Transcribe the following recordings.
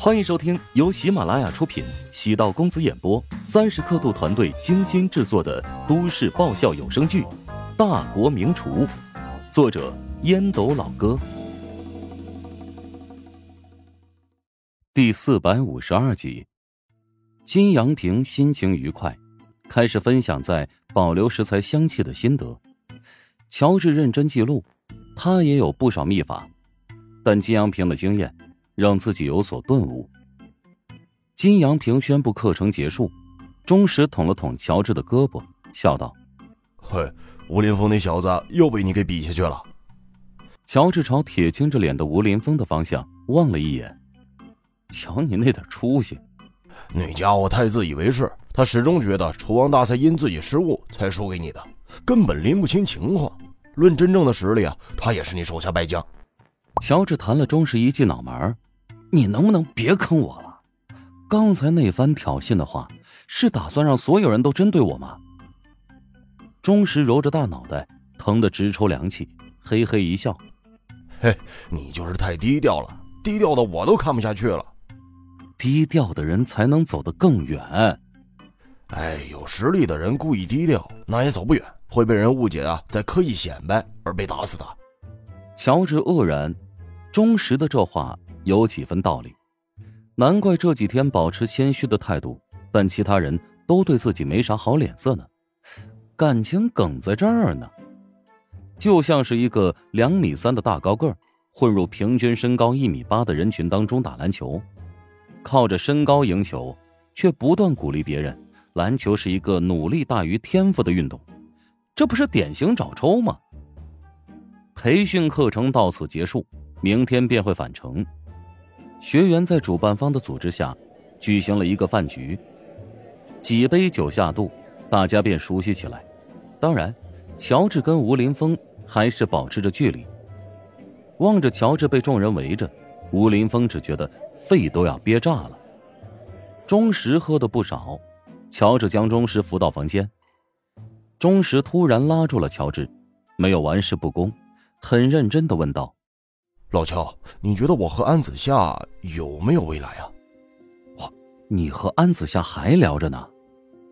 欢迎收听由喜马拉雅出品、喜道公子演播、三十刻度团队精心制作的都市爆笑有声剧《大国名厨》，作者烟斗老哥，第四百五十二集。金阳平心情愉快，开始分享在保留食材香气的心得。乔治认真记录，他也有不少秘法，但金阳平的经验。让自己有所顿悟。金阳平宣布课程结束，钟石捅了捅乔治的胳膊，笑道：“嘿，吴林峰那小子又被你给比下去了。”乔治朝铁青着脸的吴林峰的方向望了一眼，瞧你那点出息！那家伙太自以为是，他始终觉得厨王大赛因自己失误才输给你的，根本拎不清情况。论真正的实力啊，他也是你手下败将。乔治弹了钟石一记脑门你能不能别坑我了？刚才那番挑衅的话，是打算让所有人都针对我吗？钟石揉着大脑袋，疼得直抽凉气，嘿嘿一笑：“嘿，你就是太低调了，低调的我都看不下去了。低调的人才能走得更远。哎，有实力的人故意低调，那也走不远，会被人误解啊，在刻意显摆而被打死的。”乔治愕然，钟石的这话。有几分道理，难怪这几天保持谦虚的态度，但其他人都对自己没啥好脸色呢。感情梗在这儿呢，就像是一个两米三的大高个儿混入平均身高一米八的人群当中打篮球，靠着身高赢球，却不断鼓励别人，篮球是一个努力大于天赋的运动，这不是典型找抽吗？培训课程到此结束，明天便会返程。学员在主办方的组织下，举行了一个饭局。几杯酒下肚，大家便熟悉起来。当然，乔治跟吴林峰还是保持着距离。望着乔治被众人围着，吴林峰只觉得肺都要憋炸了。钟石喝的不少，乔治将钟石扶到房间。钟石突然拉住了乔治，没有玩世不恭，很认真的问道。老乔，你觉得我和安子夏有没有未来啊？哇，你和安子夏还聊着呢？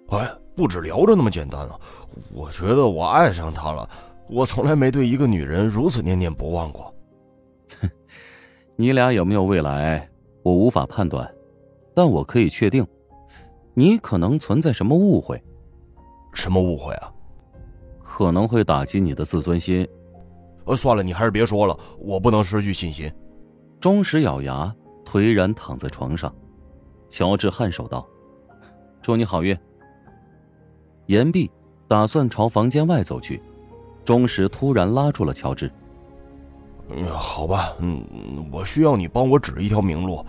哎，不止聊着那么简单啊！我觉得我爱上她了。我从来没对一个女人如此念念不忘过。哼，你俩有没有未来，我无法判断，但我可以确定，你可能存在什么误会。什么误会啊？可能会打击你的自尊心。呃，算了，你还是别说了，我不能失去信心。钟石咬牙，颓然躺在床上。乔治颔首道：“祝你好运。”言毕，打算朝房间外走去。钟石突然拉住了乔治：“嗯，好吧，嗯，我需要你帮我指一条明路。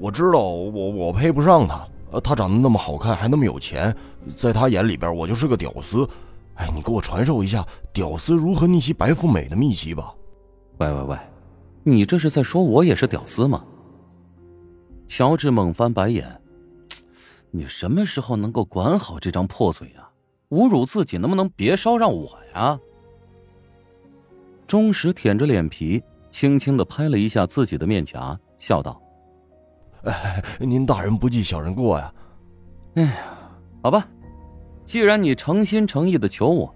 我知道我我配不上他，呃，他长得那么好看，还那么有钱，在他眼里边，我就是个屌丝。”哎，你给我传授一下屌丝如何逆袭白富美的秘籍吧！喂喂喂，你这是在说我也是屌丝吗？乔治猛翻白眼，你什么时候能够管好这张破嘴呀？侮辱自己能不能别烧让我呀？钟石舔着脸皮，轻轻的拍了一下自己的面颊，笑道：“哎，您大人不计小人过呀。”哎呀，好吧。既然你诚心诚意的求我，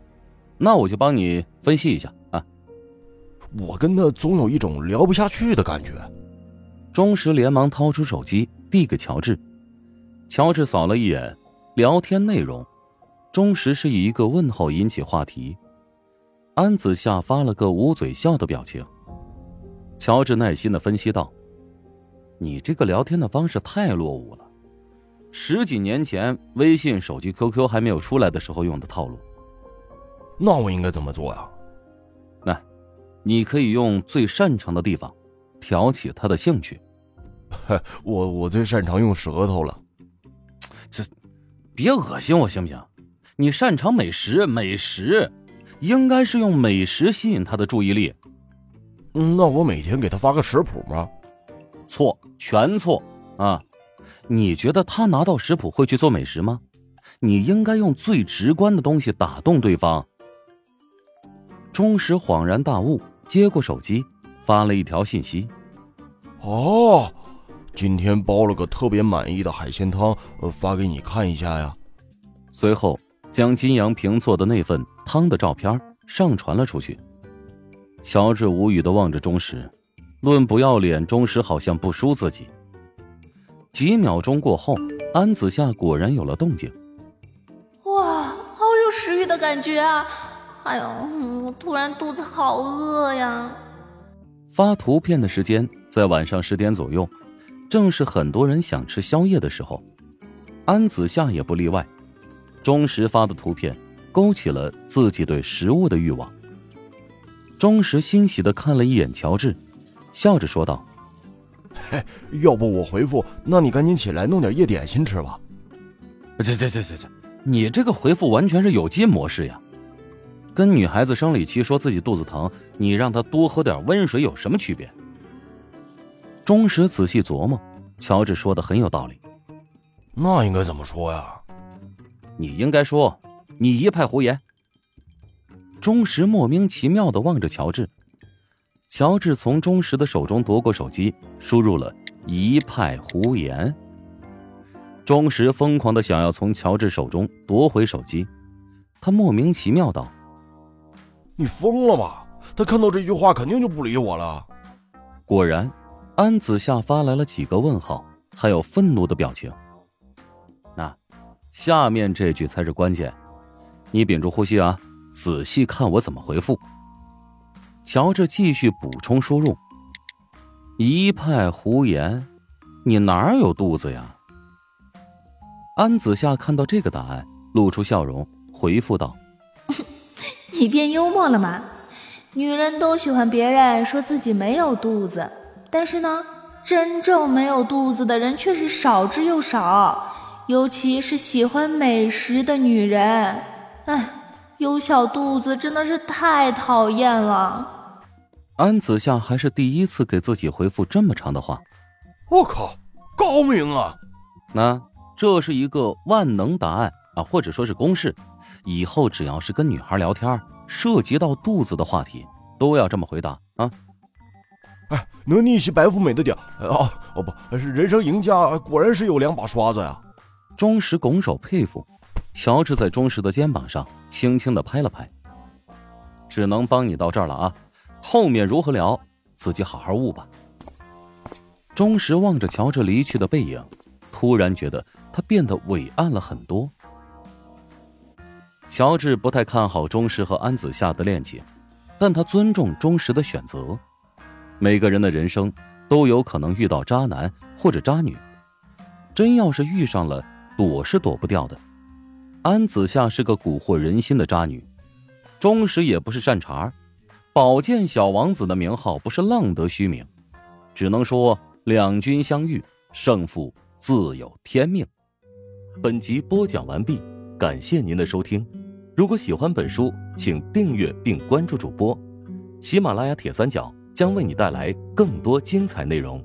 那我就帮你分析一下啊。我跟他总有一种聊不下去的感觉。钟石连忙掏出手机递给乔治，乔治扫了一眼聊天内容，钟石是以一个问候引起话题。安子夏发了个捂嘴笑的表情。乔治耐心的分析道：“你这个聊天的方式太落伍了。”十几年前，微信、手机、QQ 还没有出来的时候用的套路。那我应该怎么做呀？那，你可以用最擅长的地方，挑起他的兴趣。我我最擅长用舌头了。这，别恶心我行不行？你擅长美食，美食，应该是用美食吸引他的注意力。嗯，那我每天给他发个食谱吗？错，全错啊！你觉得他拿到食谱会去做美食吗？你应该用最直观的东西打动对方。钟石恍然大悟，接过手机，发了一条信息：“哦，今天煲了个特别满意的海鲜汤，呃，发给你看一下呀。随后将金阳平做的那份汤的照片上传了出去。乔治无语的望着钟石，论不要脸，钟石好像不输自己。几秒钟过后，安子夏果然有了动静。哇，好有食欲的感觉啊！哎呦，我突然肚子好饿呀！发图片的时间在晚上十点左右，正是很多人想吃宵夜的时候。安子夏也不例外。钟石发的图片勾起了自己对食物的欲望。钟石欣喜的看了一眼乔治，笑着说道：“嘿，要不我回复，那你赶紧起来弄点夜点心吃吧。”“这、这、这、这、这，你这个回复完全是有机模式呀！”跟女孩子生理期说自己肚子疼，你让她多喝点温水有什么区别？钟石仔细琢磨，乔治说的很有道理。那应该怎么说呀？你应该说，你一派胡言。钟石莫名其妙的望着乔治，乔治从钟石的手中夺过手机，输入了一派胡言。钟石疯狂的想要从乔治手中夺回手机，他莫名其妙道。你疯了吧？他看到这句话肯定就不理我了。果然，安子夏发来了几个问号，还有愤怒的表情。那，下面这句才是关键，你屏住呼吸啊，仔细看我怎么回复。乔治继续补充输入：“一派胡言，你哪有肚子呀？”安子夏看到这个答案，露出笑容，回复道。你变幽默了吗？女人都喜欢别人说自己没有肚子，但是呢，真正没有肚子的人却是少之又少，尤其是喜欢美食的女人。哎，有小肚子真的是太讨厌了。安子夏还是第一次给自己回复这么长的话。我靠，高明啊！那这是一个万能答案啊，或者说是公式。以后只要是跟女孩聊天，涉及到肚子的话题，都要这么回答啊！哎，能逆袭白富美的点哦哦不是人生赢家，果然是有两把刷子呀！钟石拱手佩服，乔治在钟石的肩膀上轻轻的拍了拍，只能帮你到这儿了啊！后面如何聊，自己好好悟吧。钟石望着乔治离去的背影，突然觉得他变得伟岸了很多。乔治不太看好钟石和安子夏的恋情，但他尊重钟石的选择。每个人的人生都有可能遇到渣男或者渣女，真要是遇上了，躲是躲不掉的。安子夏是个蛊惑人心的渣女，钟石也不是善茬宝剑小王子的名号不是浪得虚名，只能说两军相遇，胜负自有天命。本集播讲完毕。感谢您的收听，如果喜欢本书，请订阅并关注主播。喜马拉雅铁三角将为你带来更多精彩内容。